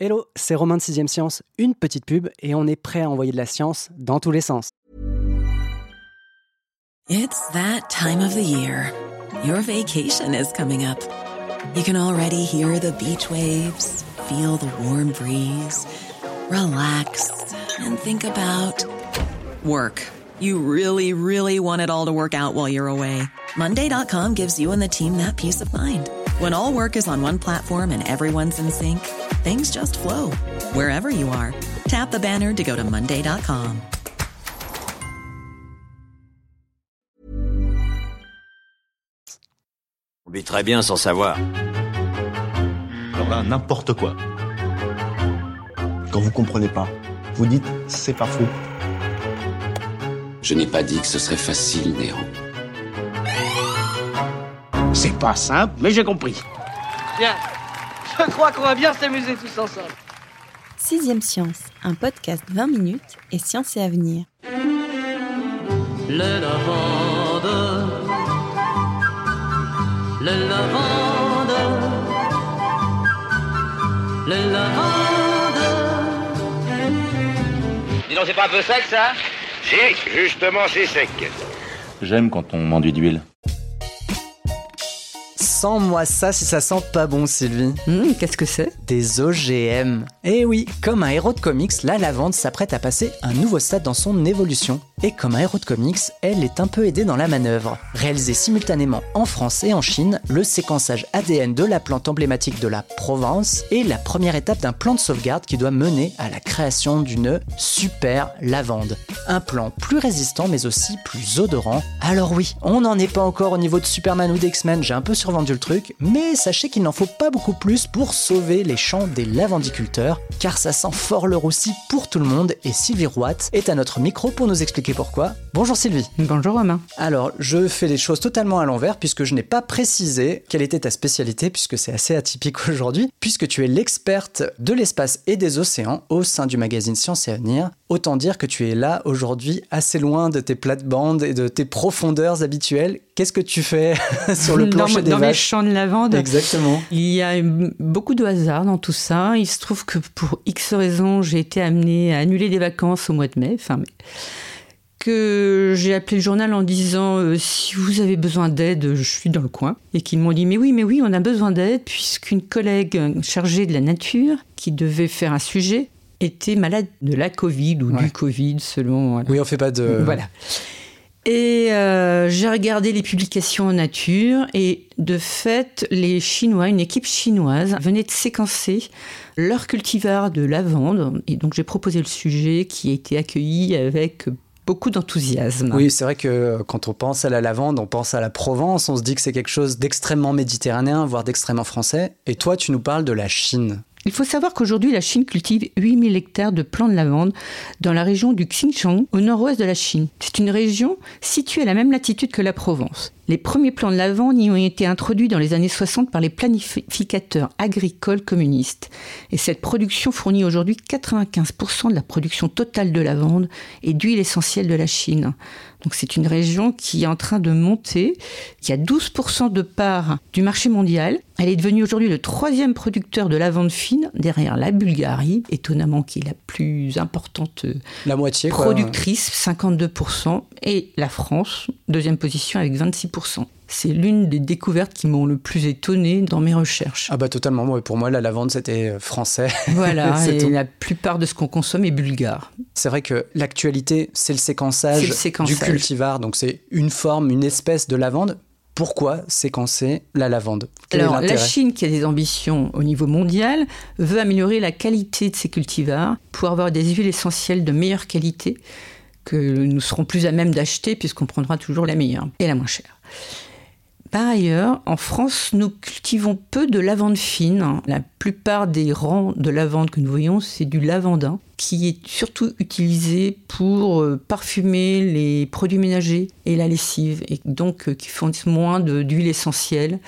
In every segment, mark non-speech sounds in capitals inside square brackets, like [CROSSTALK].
Hello, c'est Romain de 6ème Science, une petite pub et on est prêt à envoyer de la science dans tous les sens. It's that time of the year. Your vacation is coming up. You can already hear the beach waves, feel the warm breeze, relax and think about work. You really, really want it all to work out while you're away. Monday.com gives you and the team that peace of mind. When all work is on one platform and everyone's in sync, things just flow wherever you are. Tap the banner to go to Monday.com. On vit très bien sans savoir. Alors là, n'importe quoi. Quand vous comprenez pas, vous dites c'est pas faux. Je n'ai pas dit que ce serait facile, Néron. C'est pas simple, mais j'ai compris. Bien. Je crois qu'on va bien s'amuser tous ensemble. Sixième Science, un podcast 20 minutes et science et avenir. Le lavande. Le lavande. Le lavande. Dis donc, c'est pas un peu sec ça? Si, justement, c'est sec. J'aime quand on m'enduit d'huile. Sens-moi ça si ça sent pas bon, Sylvie. Mmh, Qu'est-ce que c'est? Des OGM. Eh oui, comme un héros de comics, la lavande s'apprête à passer un nouveau stade dans son évolution. Et comme un héros de comics, elle est un peu aidée dans la manœuvre. Réalisé simultanément en France et en Chine, le séquençage ADN de la plante emblématique de la Provence est la première étape d'un plan de sauvegarde qui doit mener à la création d'une super lavande. Un plan plus résistant mais aussi plus odorant. Alors oui, on n'en est pas encore au niveau de Superman ou d'X-Men, j'ai un peu survendu le truc, mais sachez qu'il n'en faut pas beaucoup plus pour sauver les champs des lavandiculteurs, car ça sent fort le roussi pour tout le monde et Sylvie Roat est à notre micro pour nous expliquer pourquoi. Bonjour Sylvie. Bonjour Romain. Alors, je fais les choses totalement à l'envers puisque je n'ai pas précisé quelle était ta spécialité puisque c'est assez atypique [LAUGHS] aujourd'hui, puisque tu es l'experte de l'espace et des océans au sein du magazine Science et Avenir. Autant dire que tu es là aujourd'hui assez loin de tes plates-bandes et de tes profondeurs habituelles. Qu'est-ce que tu fais [LAUGHS] sur le plancher dans, des dans les champs de lavande. Exactement. Il y a beaucoup de hasard dans tout ça. Il se trouve que pour X raisons, j'ai été amenée à annuler des vacances au mois de mai, fin mai. Que j'ai appelé le journal en disant euh, si vous avez besoin d'aide, je suis dans le coin. Et qu'ils m'ont dit mais oui, mais oui, on a besoin d'aide puisqu'une collègue chargée de la nature qui devait faire un sujet était malade de la Covid ou Ouais. du Covid selon. voilà. Oui, on fait pas de. Voilà. Et euh, j'ai regardé les publications en nature et de fait, les Chinois, une équipe chinoise, venait de séquencer leur cultivar de lavande. Et donc j'ai proposé le sujet qui a été accueilli avec beaucoup d'enthousiasme. Oui, c'est vrai que quand on pense à la lavande, on pense à la Provence, on se dit que c'est quelque chose d'extrêmement méditerranéen, voire d'extrêmement français. Et toi, tu nous parles de la Chine. Il faut savoir qu'aujourd'hui, la Chine cultive 8000 hectares de plants de lavande dans la région du Xinjiang, au nord-ouest de la Chine. C'est une région située à la même latitude que la Provence. Les premiers plants de lavande y ont été introduits dans les années 60 par les planificateurs agricoles communistes. Et cette production fournit aujourd'hui 95% de la production totale de lavande et d'huile essentielle de la Chine. Donc c'est une région qui est en train de monter, qui a 12% de part du marché mondial. Elle est devenue aujourd'hui le troisième producteur de lavande fine, derrière la Bulgarie, étonnamment qui est la plus importante euh, La moitié, quoi. productrice, 52%, et la France, deuxième position avec 26%. C'est l'une des découvertes qui m'ont le plus étonné dans mes recherches. Ah bah totalement, pour moi la lavande c'était euh, français. [LAUGHS] Voilà, et tout. la plupart de ce qu'on consomme est bulgare. C'est vrai que l'actualité c'est le séquençage, C'est le séquençage. du cultivar, donc c'est une forme, une espèce de lavande. Pourquoi séquencer la lavande? Quel Alors, la Chine, qui a des ambitions au niveau mondial, veut améliorer la qualité de ses cultivars pour avoir des huiles essentielles de meilleure qualité que nous serons plus à même d'acheter puisqu'on prendra toujours la meilleure et la moins chère. Par ailleurs, en France, nous cultivons peu de lavande fine. La plupart des rangs de lavande que nous voyons, c'est du lavandin, qui est surtout utilisé pour euh, parfumer les produits ménagers et la lessive, et donc euh, qui fournissent moins d'huile essentielle.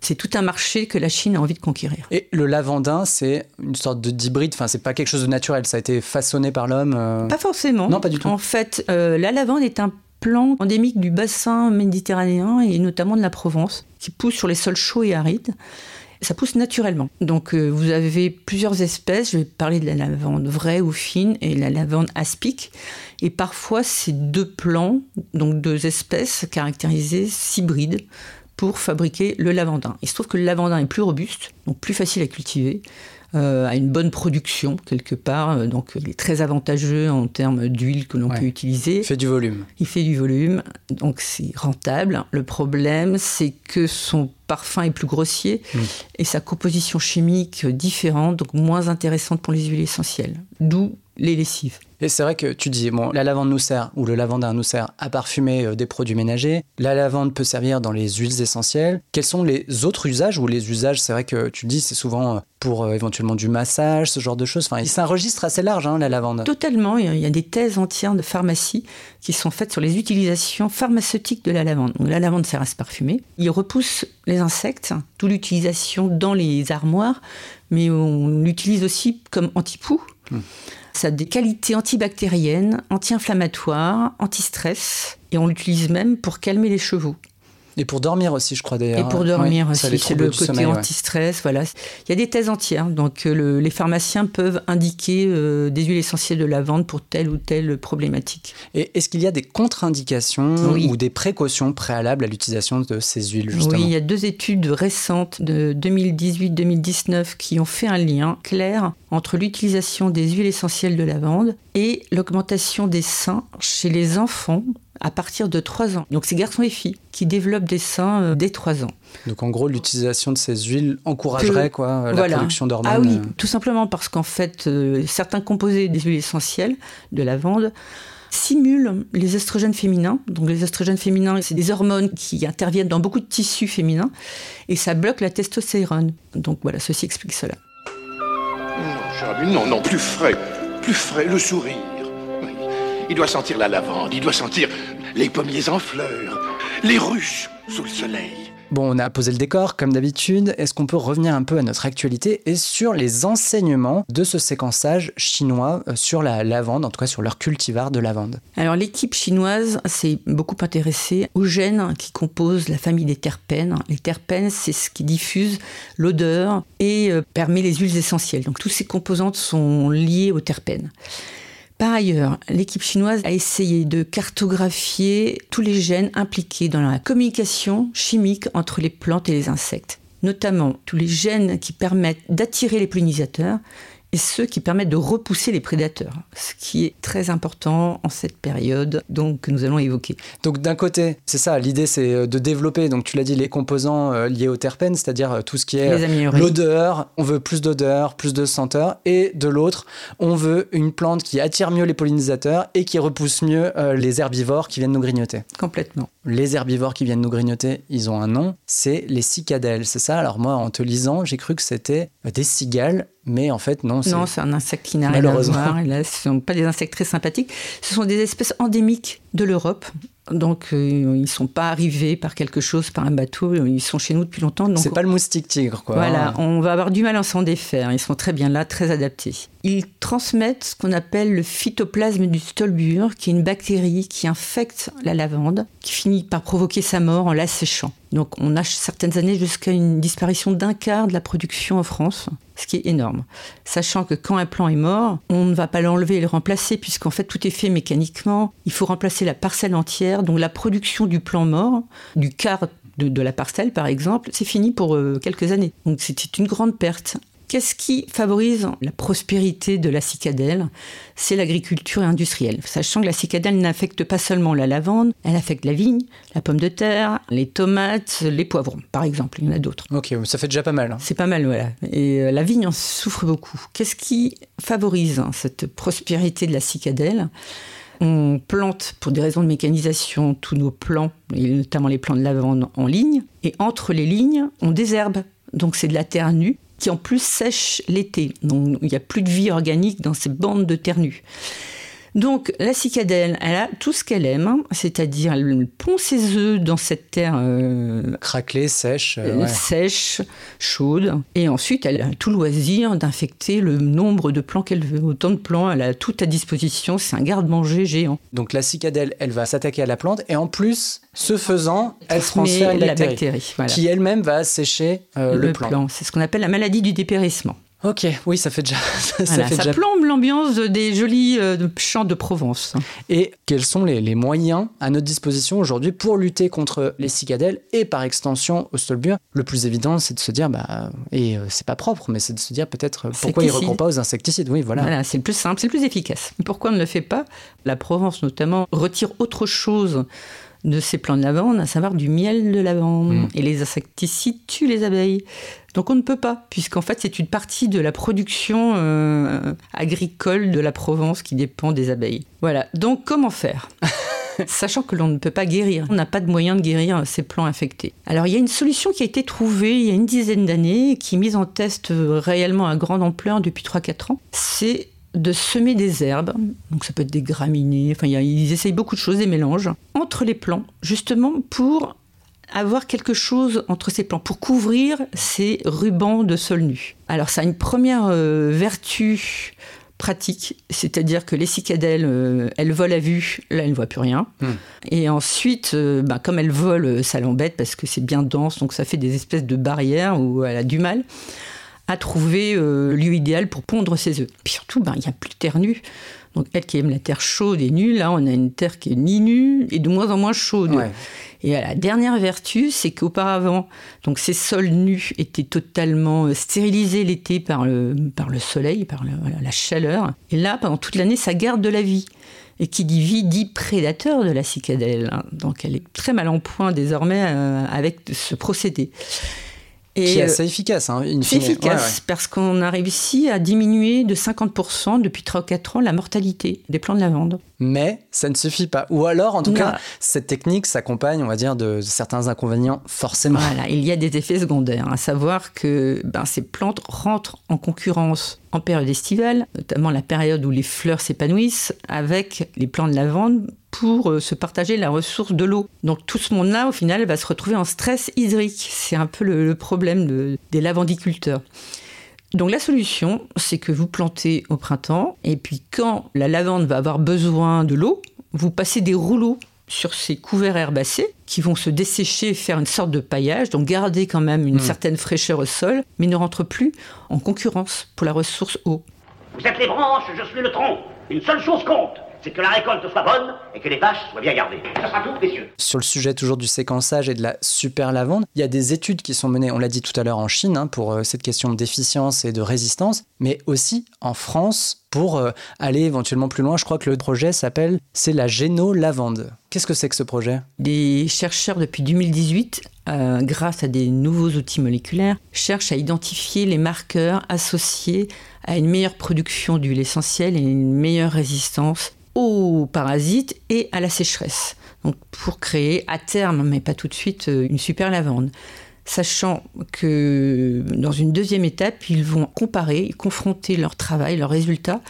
C'est tout un marché que la Chine a envie de conquérir. Et le lavandin, c'est une sorte de d'hybride. Enfin, c'est pas quelque chose de naturel. Ça a été façonné par l'homme. euh. Pas forcément. Non, pas du tout. En fait, euh, la lavande est un plant endémique du bassin méditerranéen et notamment de la Provence, qui pousse sur les sols chauds et arides. Ça pousse naturellement. Donc euh, vous avez plusieurs espèces. Je vais parler de la lavande vraie ou fine et la lavande aspic. Et parfois, ces deux plants, donc deux espèces caractérisées, s'hybrident pour fabriquer le lavandin. Il se trouve que le lavandin est plus robuste, donc plus facile à cultiver, euh, a une bonne production quelque part, euh, donc il est très avantageux en termes d'huile que l'on Ouais. peut utiliser. Il fait du volume. Il fait du volume, donc c'est rentable. Le problème, c'est que son parfum est plus grossier et sa composition chimique différente, donc moins intéressante pour les huiles essentielles. D'où les lessives. Et c'est vrai que tu dis, bon, la lavande nous sert, ou le lavandin nous sert à parfumer euh, des produits ménagers. La lavande peut servir dans les huiles essentielles. Quels sont les autres usages Ou les usages, c'est vrai que tu dis, c'est souvent euh, pour euh, éventuellement du massage, ce genre de choses. Enfin, c'est un registre assez large, hein, la lavande. Totalement, il y a des thèses entières de pharmacie qui sont faites sur les utilisations pharmaceutiques de la lavande. Donc, la lavande sert à se parfumer. Il repousse les insectes, d'où l'utilisation dans les armoires, mais on l'utilise aussi comme antipoux. Ça a des qualités antibactériennes, anti-inflammatoires, anti-stress, et on l'utilise même pour calmer les chevaux. Et pour dormir aussi, je crois d'ailleurs. Et pour dormir aussi, c'est le côté sommeil, ouais. anti-stress. Voilà. Il y a des thèses entières. Donc euh, le- les pharmaciens peuvent indiquer euh, des huiles essentielles de lavande pour telle ou telle problématique. Et est-ce qu'il y a des contre-indications Oui. ou des précautions préalables à l'utilisation de ces huiles, justement? Oui, il y a deux études récentes de 2018-2019 qui ont fait un lien clair entre l'utilisation des huiles essentielles de lavande et l'augmentation des seins chez les enfants à partir de 3 ans. Donc c'est garçons et filles qui développent des seins euh, dès 3 ans. Donc en gros, l'utilisation de ces huiles encouragerait Que- quoi, la voilà. production d'hormones. Ah oui, euh. tout simplement parce qu'en fait, euh, certains composés des huiles essentielles de lavande simulent les estrogènes féminins. Donc les estrogènes féminins, c'est des hormones qui interviennent dans beaucoup de tissus féminins et ça bloque la testostérone. Donc voilà, ceci explique cela. Non, non, non, plus frais. Plus frais, le sourire. Oui. Il doit sentir la lavande, il doit sentir les pommiers en fleurs, les ruches sous le soleil. Bon, on a posé le décor comme d'habitude. Est-ce qu'on peut revenir un peu à notre actualité et sur les enseignements de ce séquençage chinois euh, sur la lavande, en tout cas sur leur cultivar de lavande? Alors l'équipe chinoise s'est beaucoup intéressée aux gènes qui composent la famille des terpènes. Les terpènes, c'est ce qui diffuse l'odeur et euh, permet les huiles essentielles. Donc toutes ces composantes sont liées aux terpènes. Par ailleurs, l'équipe chinoise a essayé de cartographier tous les gènes impliqués dans la communication chimique entre les plantes et les insectes, notamment tous les gènes qui permettent d'attirer les pollinisateurs et ceux qui permettent de repousser les prédateurs, ce qui est très important en cette période donc, que nous allons évoquer. Donc d'un côté, c'est ça, l'idée c'est euh, de développer, donc tu l'as dit, les composants euh, liés aux terpènes, c'est-à-dire euh, tout ce qui est l'odeur, on veut plus d'odeur, plus de senteur, et de l'autre, on veut une plante qui attire mieux les pollinisateurs et qui repousse mieux les herbivores qui viennent nous grignoter. Complètement. Les herbivores qui viennent nous grignoter, ils ont un nom, c'est les cicadelles, c'est ça? Alors moi, en te lisant, j'ai cru que c'était des cigales, mais en fait non. Non, c'est un insecte qui n'a rien à Malheureusement. voir. Et là, ce ne sont pas des insectes très sympathiques. Ce sont des espèces endémiques de l'Europe. Donc, euh, ils ne sont pas arrivés par quelque chose, par un bateau. Ils sont chez nous depuis longtemps. C'est pas le moustique tigre, quoi. Voilà, on va avoir du mal à s'en défaire. Ils sont très bien là, très adaptés. Ils transmettent ce qu'on appelle le phytoplasme du stolbure, qui est une bactérie qui infecte la lavande, qui finit par provoquer sa mort en l'asséchant. Donc on a certaines années jusqu'à une disparition d'un quart de la production en France, ce qui est énorme. Sachant que quand un plant est mort, on ne va pas l'enlever et le remplacer, puisqu'en fait tout est fait mécaniquement. Il faut remplacer la parcelle entière, donc la production du plant mort, du quart de, la parcelle par exemple, c'est fini pour euh, quelques années. Donc c'était une grande perte. Qu'est-ce qui favorise la prospérité de la cicadelle C'est l'agriculture industrielle. Sachant que la cicadelle n'affecte pas seulement la lavande, elle affecte la vigne, la pomme de terre, les tomates, les poivrons, par exemple. Il y en a d'autres. Ok, ça fait déjà pas mal. hein. C'est pas mal, voilà. Et euh, la vigne en souffre beaucoup. Qu'est-ce qui favorise hein, cette prospérité de la cicadelle on plante, pour des raisons de mécanisation, tous nos plants, et notamment les plants de lavande en ligne. Et entre les lignes, on désherbe. Donc c'est de la terre nue qui en plus sèche l'été. Donc il n'y a plus de vie organique dans ces bandes de terre nue. Donc la cicadelle, elle a tout ce qu'elle aime, hein, c'est-à-dire elle pond ses œufs dans cette terre euh, craquelée, sèche, euh, ouais. sèche, chaude, et ensuite elle a tout loisir d'infecter le nombre de plants qu'elle veut. Autant de plants, elle a tout à disposition, c'est un garde-manger géant. Donc la cicadelle, elle va s'attaquer à la plante, et en plus, ce faisant, elle transfère une bactérie, la bactérie voilà. qui elle-même va sécher euh, le, le, plant. plant. C'est ce qu'on appelle la maladie du dépérissement. Ok, oui, ça fait déjà. [LAUGHS] Ça, voilà, fait ça déjà... plombe l'ambiance des jolis euh, champs de Provence. Et quels sont les, les moyens à notre disposition aujourd'hui pour lutter contre les cicadelles et par extension au stolbur Le plus évident, c'est de se dire, bah, et euh, c'est pas propre, mais c'est de se dire peut-être pourquoi ils ne recourent pas aux insecticides. Oui, voilà. voilà c'est le plus simple, c'est le plus efficace. Pourquoi on ne le fait pas? La Provence, notamment, retire autre chose de ces plants de lavande, à savoir du miel de lavande. Mmh. Et les insecticides tuent les abeilles. Donc on ne peut pas, puisqu'en fait c'est une partie de la production euh, agricole de la Provence qui dépend des abeilles. Voilà, donc comment faire? [LAUGHS] Sachant que l'on ne peut pas guérir, on n'a pas de moyen de guérir ces plants infectés. Alors il y a une solution qui a été trouvée il y a une dizaine d'années, qui est mise en test réellement à grande ampleur depuis 3-4 ans. C'est de semer des herbes, donc ça peut être des graminées, enfin ils essayent beaucoup de choses, des mélanges, entre les plants, justement pour avoir quelque chose entre ces plants, pour couvrir ces rubans de sol nu. Alors ça a une première euh, vertu pratique, c'est-à-dire que les cicadelles, euh, elles volent à vue, là elles ne voient plus rien. Hmm. Mmh. Et ensuite, euh, bah, comme elles volent, ça l'embête parce que c'est bien dense, donc ça fait des espèces de barrières où elle a du mal à trouver euh, lieu idéal pour pondre ses œufs. Puis surtout, ben, il n'y a plus de terre nue. Donc elle qui aime la terre chaude et nue, là on a une terre qui est ni nue et de moins en moins chaude. Ouais. Et la dernière vertu, c'est qu'auparavant, donc ces sols nus étaient totalement stérilisés l'été par le, par le soleil, par le, voilà, la chaleur. Et là, pendant toute l'année, ça garde de la vie. Et qui dit vie dit prédateur de la cicadelle. Donc elle est très mal en point désormais euh, avec ce procédé. Et qui est assez efficace. Hein, c'est efficace ouais, ouais. parce qu'on a réussi à diminuer de 50% depuis 3 ou 4 ans la mortalité des plants de lavande. Mais ça ne suffit pas. Ou alors, en tout non. cas, cette technique s'accompagne, on va dire, de certains inconvénients, forcément. Voilà, il y a des effets secondaires, à savoir que ben, ces plantes rentrent en concurrence en période estivale, notamment la période où les fleurs s'épanouissent, avec les plants de lavande pour euh, se partager la ressource de l'eau. Donc tout ce monde-là, au final, va se retrouver en stress hydrique. C'est un peu le, le problème de, des lavandiculteurs. Donc la solution, c'est que vous plantez au printemps, et puis quand la lavande va avoir besoin de l'eau, vous passez des rouleaux sur ces couverts herbacés qui vont se dessécher et faire une sorte de paillage, donc garder quand même une mmh. certaine fraîcheur au sol, mais ne rentre plus en concurrence pour la ressource eau. Vous êtes les branches, je suis le tronc. Une seule chose compte, c'est que la récolte soit bonne et que les vaches soient bien gardées. Ça sera tout, messieurs. Sur le sujet toujours du séquençage et de la super lavande, il y a des études qui sont menées, on l'a dit tout à l'heure, en Chine, hein, pour euh, cette question d'efficience et de résistance, mais aussi en France pour euh, aller éventuellement plus loin. Je crois que le projet s'appelle, c'est la géno-lavande. Qu'est-ce que c'est que ce projet? Des chercheurs depuis 2018 euh, grâce à des nouveaux outils moléculaires, cherchent à identifier les marqueurs associés à une meilleure production d'huile essentielle et une meilleure résistance aux parasites et à la sécheresse. Donc pour créer à terme, mais pas tout de suite, euh, une super lavande. Sachant que dans une deuxième étape, ils vont comparer, confronter leur travail, leurs résultats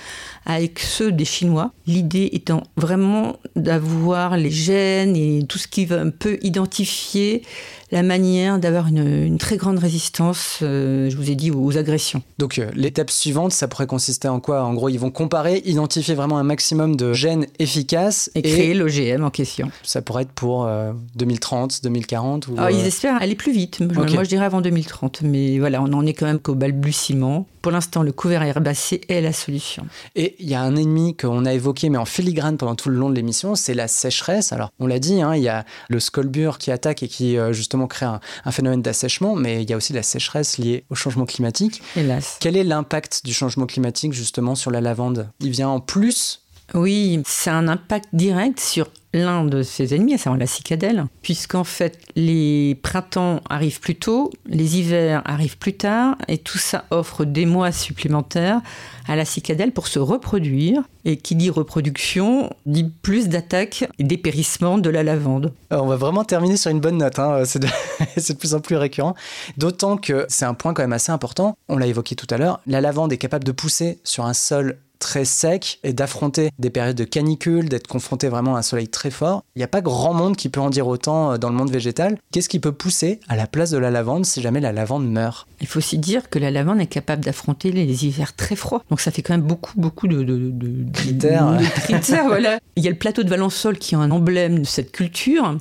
avec ceux des Chinois. L'idée étant vraiment d'avoir les gènes et tout ce qui peut identifier la manière d'avoir une, une, très grande résistance, euh, je vous ai dit, aux agressions. Donc euh, l'étape suivante, ça pourrait consister en quoi? En gros, ils vont comparer, identifier vraiment un maximum de gènes efficaces. Et, et créer l'OGM en question. Ça pourrait être pour euh, 2030, 2040 ou, ah, Ils espèrent aller plus vite. Okay. Moi, je dirais avant 2030. Mais voilà, on en est quand même qu'au balbutiement. Pour l'instant, le couvert herbacé est la solution. Et il y a un ennemi qu'on a évoqué, mais en filigrane pendant tout le long de l'émission, c'est la sécheresse. Alors, on l'a dit, hein, il y a le scolbur qui attaque et qui, euh, justement, crée un, un phénomène d'assèchement, mais il y a aussi la sécheresse liée au changement climatique. Hélas. Quel est l'impact du changement climatique, justement, sur la lavande? Il vient en plus? Oui, c'est un impact direct sur l'un de ses ennemis, à savoir la cicadelle, puisqu'en fait les printemps arrivent plus tôt, les hivers arrivent plus tard, et tout ça offre des mois supplémentaires à la cicadelle pour se reproduire. Et qui dit reproduction dit plus d'attaques et dépérissement de la lavande. Alors on va vraiment terminer sur une bonne note, hein. c'est de... [LAUGHS] de plus en plus récurrent. D'autant que c'est un point quand même assez important, on l'a évoqué tout à l'heure, la lavande est capable de pousser sur un sol très sec et d'affronter des périodes de canicule, d'être confronté vraiment à un soleil très fort. Il n'y a pas grand monde qui peut en dire autant euh, dans le monde végétal. Qu'est-ce qui peut pousser à la place de la lavande si jamais la lavande meurt? Il faut aussi dire que la lavande est capable d'affronter les hivers très froids. Donc ça fait quand même beaucoup, beaucoup de, de, de critères. De, critères [LAUGHS] voilà. Il y a le plateau de Valençol qui est un emblème de cette culture.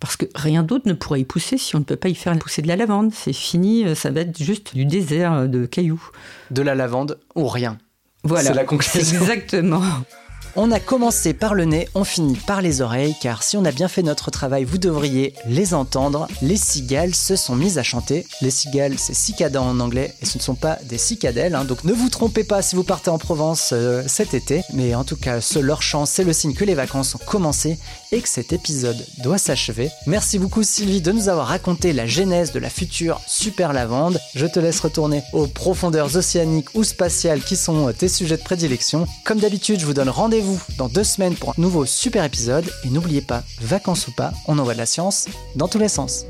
Parce que rien d'autre ne pourrait y pousser si on ne peut pas y faire pousser de la lavande. C'est fini, euh, ça va être juste du désert euh, de cailloux. De la lavande ou rien. Voilà. C'est la conclusion. Exactement. On a commencé par le nez, on finit par les oreilles, car si on a bien fait notre travail, vous devriez les entendre. Les cigales se sont mises à chanter. Les cigales, c'est cicada en anglais, et ce ne sont pas des cicadelles, hein. donc ne vous trompez pas si vous partez en Provence euh, cet été. Mais en tout cas, ce leur chant, c'est le signe que les vacances ont commencé et que cet épisode doit s'achever. Merci beaucoup Sylvie de nous avoir raconté la genèse de la future super lavande. Je te laisse retourner aux profondeurs océaniques ou spatiales qui sont tes sujets de prédilection. Comme d'habitude, je vous donne rendez-vous dans deux semaines pour un nouveau super épisode. Et n'oubliez pas, vacances ou pas, on envoie de la science dans tous les sens.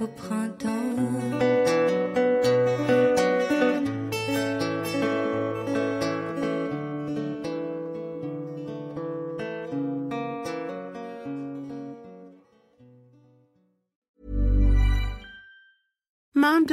Au printemps.